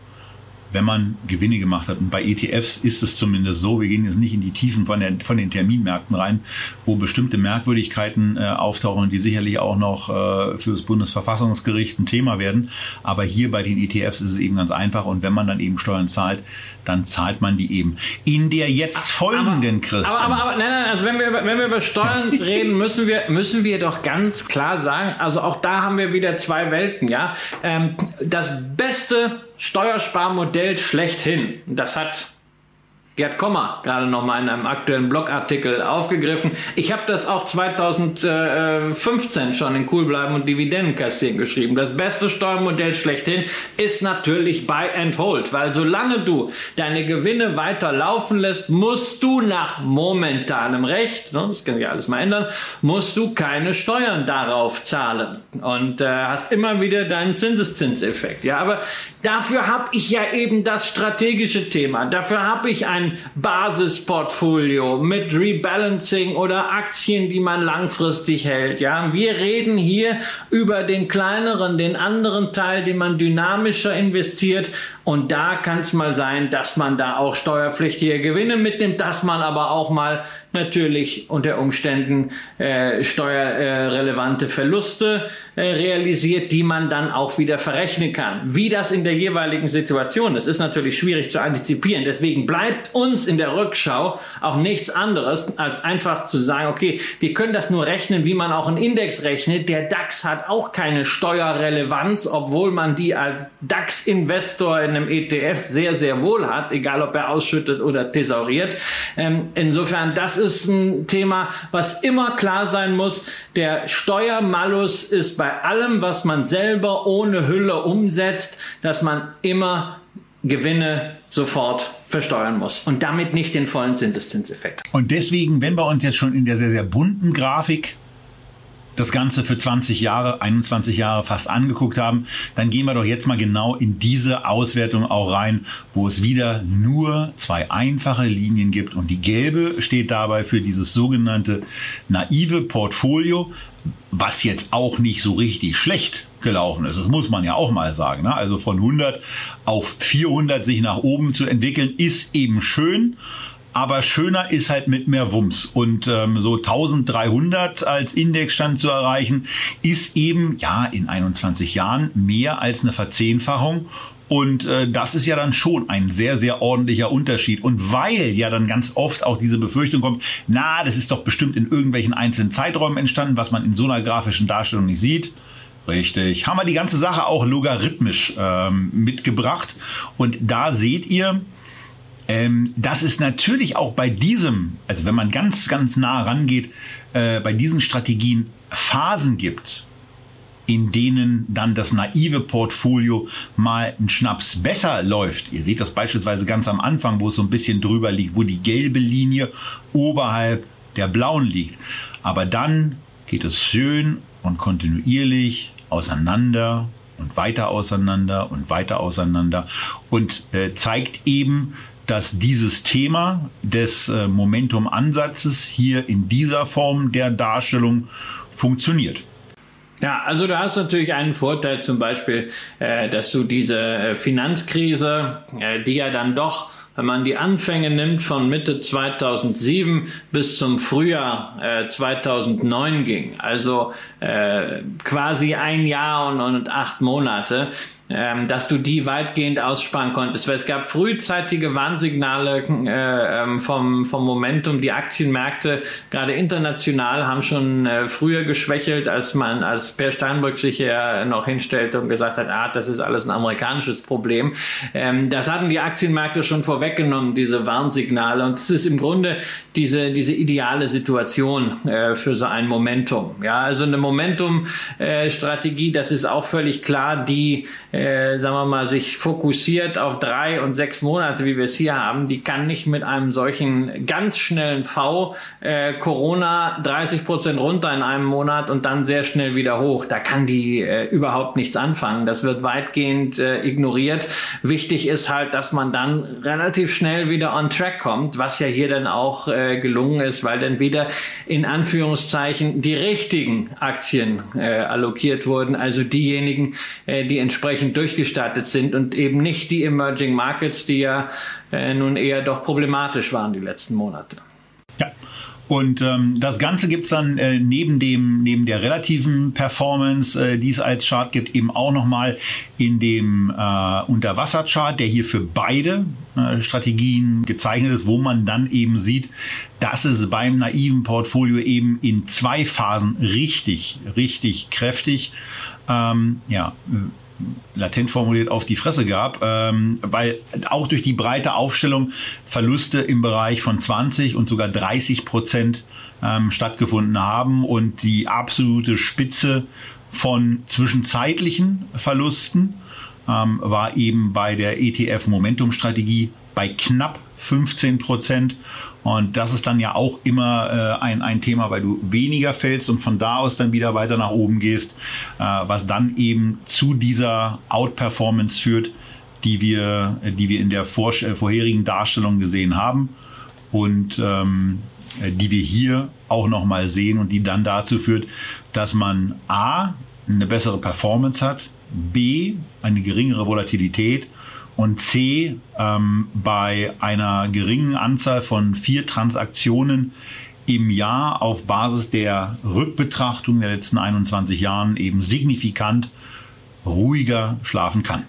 wenn man Gewinne gemacht hat. Und bei ETFs ist es zumindest so, wir gehen jetzt nicht in die Tiefen von, der, von den Terminmärkten rein, wo bestimmte Merkwürdigkeiten äh, auftauchen, die sicherlich auch noch äh, für das Bundesverfassungsgericht ein Thema werden. Aber hier bei den ETFs ist es eben ganz einfach. Und wenn man dann eben Steuern zahlt, dann zahlt man die eben. In der jetzt folgenden Christen. Aber, aber, aber, nein, nein, also wenn wir, über, wenn wir über Steuern [laughs] reden, müssen wir, müssen wir doch ganz klar sagen, also auch da haben wir wieder zwei Welten, ja. Ähm, das beste Steuersparmodell schlechthin, das hat Gerd Kommer gerade nochmal in einem aktuellen Blogartikel aufgegriffen. Ich habe das auch 2015 schon in Cool bleiben und Dividenden kassieren geschrieben. Das beste Steuermodell schlechthin ist natürlich Buy and Hold, weil solange du deine Gewinne weiter laufen lässt, musst du nach momentanem Recht, ne, das kann sich alles mal ändern, musst du keine Steuern darauf zahlen und äh, hast immer wieder deinen Zinseszinseffekt. Ja, aber dafür habe ich ja eben das strategische Thema. Dafür habe ich Basisportfolio mit Rebalancing oder Aktien, die man langfristig hält. Ja, wir reden hier über den kleineren, den anderen Teil, den man dynamischer investiert. Und da kann es mal sein, dass man da auch steuerpflichtige Gewinne mitnimmt, dass man aber auch mal natürlich unter Umständen äh, steuerrelevante Verluste äh, realisiert, die man dann auch wieder verrechnen kann. Wie das in der jeweiligen Situation ist, ist natürlich schwierig zu antizipieren. Deswegen bleibt uns in der Rückschau auch nichts anderes, als einfach zu sagen, okay, wir können das nur rechnen, wie man auch einen Index rechnet. Der DAX hat auch keine Steuerrelevanz, obwohl man die als DAX-Investor in einem ETF sehr, sehr wohl hat, egal ob er ausschüttet oder thesauriert. Ähm, insofern, das ist ein Thema, was immer klar sein muss. Der Steuermalus ist bei allem, was man selber ohne Hülle umsetzt, dass man immer Gewinne sofort versteuern muss und damit nicht den vollen Zinseszinseffekt. Und deswegen, wenn wir uns jetzt schon in der sehr, sehr bunten Grafik das Ganze für 20 Jahre, 21 Jahre fast angeguckt haben, dann gehen wir doch jetzt mal genau in diese Auswertung auch rein, wo es wieder nur zwei einfache Linien gibt und die gelbe steht dabei für dieses sogenannte naive Portfolio, was jetzt auch nicht so richtig schlecht gelaufen ist. Das muss man ja auch mal sagen. Ne? Also von 100 auf 400 sich nach oben zu entwickeln, ist eben schön. Aber schöner ist halt mit mehr Wumms. Und ähm, so 1300 als Indexstand zu erreichen, ist eben, ja, in 21 Jahren mehr als eine Verzehnfachung. Und äh, das ist ja dann schon ein sehr, sehr ordentlicher Unterschied. Und weil ja dann ganz oft auch diese Befürchtung kommt, na, das ist doch bestimmt in irgendwelchen einzelnen Zeiträumen entstanden, was man in so einer grafischen Darstellung nicht sieht. Richtig. Haben wir die ganze Sache auch logarithmisch ähm, mitgebracht. Und da seht ihr, ähm, dass es natürlich auch bei diesem, also wenn man ganz, ganz nah rangeht, äh, bei diesen Strategien Phasen gibt, in denen dann das naive Portfolio mal ein Schnaps besser läuft. Ihr seht das beispielsweise ganz am Anfang, wo es so ein bisschen drüber liegt, wo die gelbe Linie oberhalb der blauen liegt. Aber dann geht es schön und kontinuierlich auseinander und und weiter auseinander und weiter auseinander und äh, zeigt eben, dass dieses Thema des äh, Momentum-Ansatzes hier in dieser Form der Darstellung funktioniert. Ja, also du hast natürlich einen Vorteil zum Beispiel, äh, dass du diese äh, Finanzkrise, die ja dann doch wenn man die Anfänge nimmt von Mitte 2007 bis zum Frühjahr äh, 2009 ging, also quasi ein Jahr und acht Monate, ähm, dass du die weitgehend aussparen konntest. Weil es gab frühzeitige Warnsignale äh, ähm, vom, vom Momentum. Die Aktienmärkte, gerade international, haben schon äh, früher geschwächelt, als man, als Per Steinbrück sich ja noch hinstellte und gesagt hat, ah, das ist alles ein amerikanisches Problem. Ähm, das hatten die Aktienmärkte schon vorweggenommen, diese Warnsignale. Und es ist im Grunde diese, diese ideale Situation äh, für so ein Momentum. Ja, also eine Momentum-Strategie, das ist auch völlig klar, die äh, sagen wir mal, sich fokussiert auf drei und sechs Monate, wie wir es hier haben, die kann nicht mit einem solchen ganz schnellen V äh, Corona 30 Prozent runter in einem Monat und dann sehr schnell wieder hoch. Da kann die äh, überhaupt nichts anfangen. Das wird weitgehend äh, ignoriert. Wichtig ist halt, dass man dann relativ schnell wieder on track kommt, was ja hier dann auch äh, gelungen ist, weil dann wieder in Anführungszeichen die richtigen Aktien äh, allokiert wurden, also diejenigen, äh, die entsprechend entsprechend durchgestartet sind und eben nicht die Emerging Markets, die ja äh, nun eher doch problematisch waren die letzten Monate. Ja. Und ähm, das Ganze gibt's dann äh, neben dem neben der relativen Performance, äh, die es als Chart gibt, eben auch nochmal in dem äh, Unterwasserchart, der hier für beide äh, Strategien gezeichnet ist, wo man dann eben sieht, dass es beim naiven Portfolio eben in zwei Phasen richtig, richtig kräftig ähm, ja, latent formuliert auf die Fresse gab, ähm, weil auch durch die breite Aufstellung Verluste im Bereich von 20 und sogar 30 Prozent ähm, stattgefunden haben und die absolute Spitze von zwischenzeitlichen Verlusten ähm, war eben bei der ETF Momentum Strategie bei knapp 15 Prozent. Und das ist dann ja auch immer äh, ein, ein Thema, weil du weniger fällst und von da aus dann wieder weiter nach oben gehst, äh, was dann eben zu dieser Outperformance führt, die wir, die wir in der vor, äh, vorherigen Darstellung gesehen haben und ähm, die wir hier auch nochmal sehen und die dann dazu führt, dass man A, eine bessere Performance hat, B, eine geringere Volatilität und C ähm, bei einer geringen Anzahl von vier Transaktionen im Jahr auf Basis der Rückbetrachtung der letzten 21 Jahren eben signifikant ruhiger schlafen kann.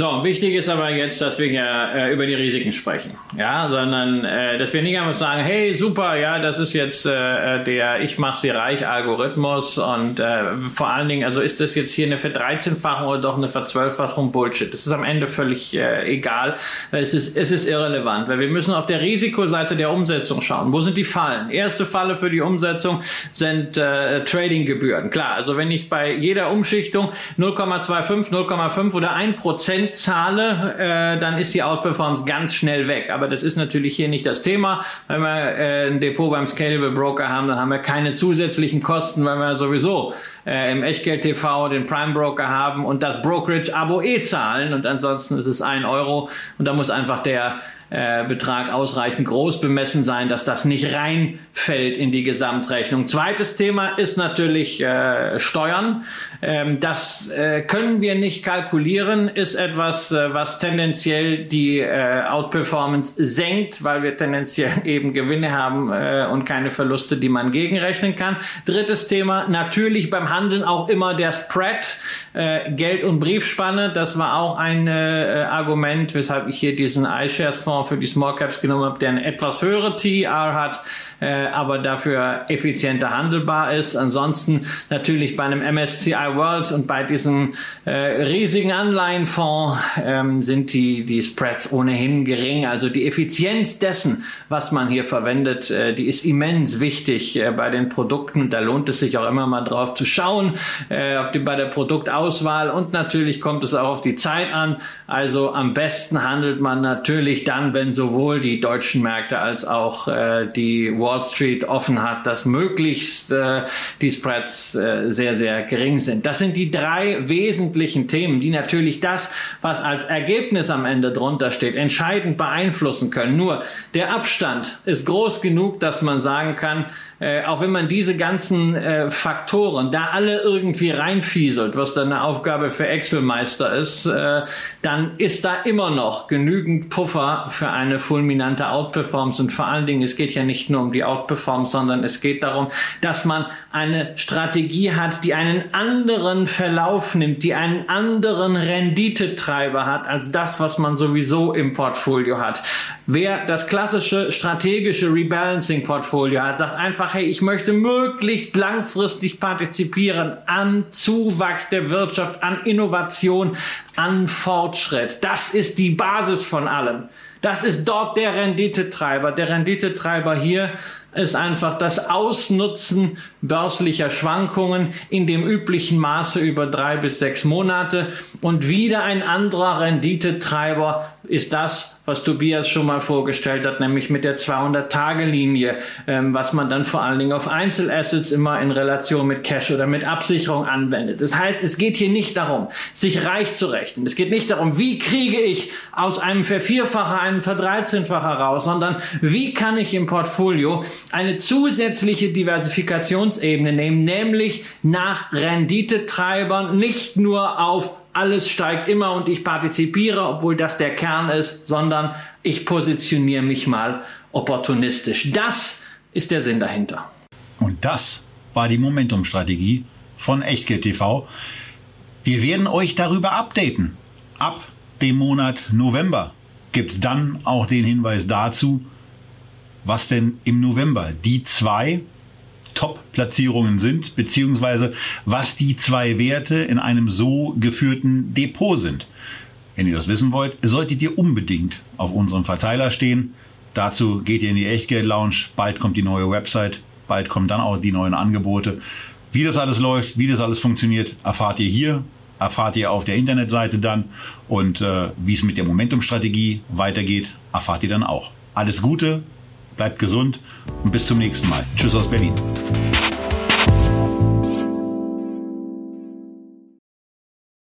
So, wichtig ist aber jetzt, dass wir hier äh, über die Risiken sprechen, ja, sondern äh, dass wir nicht einfach sagen, hey, super, ja, das ist jetzt äh, der Ich mach sie reich Algorithmus und äh, vor allen Dingen, also ist das jetzt hier eine Verdreizehnfachung oder doch eine Verzwölffachung Bullshit? Das ist am Ende völlig äh, egal, es ist es ist irrelevant, weil wir müssen auf der Risikoseite der Umsetzung schauen. Wo sind die Fallen? Erste Falle für die Umsetzung sind äh, Tradinggebühren. Klar, also wenn ich bei jeder Umschichtung 0,25, 0,5 oder 1 Prozent zahle, äh, dann ist die Outperformance ganz schnell weg. Aber das ist natürlich hier nicht das Thema. Wenn wir äh, ein Depot beim Scalable Broker haben, dann haben wir keine zusätzlichen Kosten, weil wir sowieso äh, im Echtgeld TV den Prime Broker haben und das Brokerage-Abo eh zahlen. Und ansonsten ist es ein Euro. Und da muss einfach der äh, Betrag ausreichend groß bemessen sein, dass das nicht reinfällt in die Gesamtrechnung. Zweites Thema ist natürlich äh, Steuern. Ähm, das äh, können wir nicht kalkulieren, ist etwas, äh, was tendenziell die äh, Outperformance senkt, weil wir tendenziell [laughs] eben Gewinne haben und keine Verluste, die man gegenrechnen kann. Drittes Thema, natürlich beim Handeln auch immer der Spread, Geld- und Briefspanne. Das war auch ein Argument, weshalb ich hier diesen iShares-Fonds für die Small Caps genommen habe, der eine etwas höhere TR hat, äh, aber dafür effizienter handelbar ist. Ansonsten natürlich bei einem MSCI World und bei diesem äh, riesigen Anleihenfonds ähm, sind die, die Spreads ohnehin gering. Also die Effizienz dessen, was man hier verwendet, äh, die ist immens wichtig äh, bei den Produkten. Da lohnt es sich auch immer mal drauf zu schauen, äh, auf die, bei der Produktauswahl und natürlich kommt es auch auf die Zeit an. Also am besten handelt man natürlich dann dann, wenn sowohl die deutschen Märkte als auch äh, die Wall Street offen hat, dass möglichst äh, die Spreads äh, sehr, sehr gering sind. Das sind die drei wesentlichen Themen, die natürlich das, was als Ergebnis am Ende drunter steht, entscheidend beeinflussen können. Nur der Abstand ist groß genug, dass man sagen kann, äh, auch wenn man diese ganzen äh, Faktoren da alle irgendwie reinfieselt, was dann eine Aufgabe für Excel-Meister ist, äh, dann ist da immer noch genügend Puffer für eine fulminante Outperformance. Und vor allen Dingen, es geht ja nicht nur um die Outperformance, sondern es geht darum, dass man eine Strategie hat, die einen anderen Verlauf nimmt, die einen anderen Renditetreiber hat als das, was man sowieso im Portfolio hat. Wer das klassische strategische Rebalancing-Portfolio hat, sagt einfach, hey, ich möchte möglichst langfristig partizipieren an Zuwachs der Wirtschaft, an Innovation, an Fortschritt. Das ist die Basis von allem. Das ist dort der Renditetreiber. Der Renditetreiber hier ist einfach das Ausnutzen börslicher Schwankungen in dem üblichen Maße über drei bis sechs Monate. Und wieder ein anderer Renditetreiber ist das, was Tobias schon mal vorgestellt hat, nämlich mit der 200-Tage-Linie, ähm, was man dann vor allen Dingen auf Einzelassets immer in Relation mit Cash oder mit Absicherung anwendet. Das heißt, es geht hier nicht darum, sich reich zu rechnen. Es geht nicht darum, wie kriege ich aus einem Vervierfacher einen Verdreizehnfacher raus, sondern wie kann ich im Portfolio eine zusätzliche Diversifikationsebene nehmen, nämlich nach Renditetreibern, nicht nur auf alles steigt immer und ich partizipiere, obwohl das der Kern ist, sondern ich positioniere mich mal opportunistisch. Das ist der Sinn dahinter. Und das war die Momentum-Strategie von Echtgeld TV. Wir werden euch darüber updaten. Ab dem Monat November gibt es dann auch den Hinweis dazu, was denn im November die zwei Top-Platzierungen sind, beziehungsweise was die zwei Werte in einem so geführten Depot sind. Wenn ihr das wissen wollt, solltet ihr unbedingt auf unserem Verteiler stehen. Dazu geht ihr in die Echtgeld Lounge. Bald kommt die neue Website. Bald kommen dann auch die neuen Angebote. Wie das alles läuft, wie das alles funktioniert, erfahrt ihr hier, erfahrt ihr auf der Internetseite dann. Und äh, wie es mit der Momentum-Strategie weitergeht, erfahrt ihr dann auch. Alles Gute, bleibt gesund und bis zum nächsten Mal. Tschüss aus Berlin.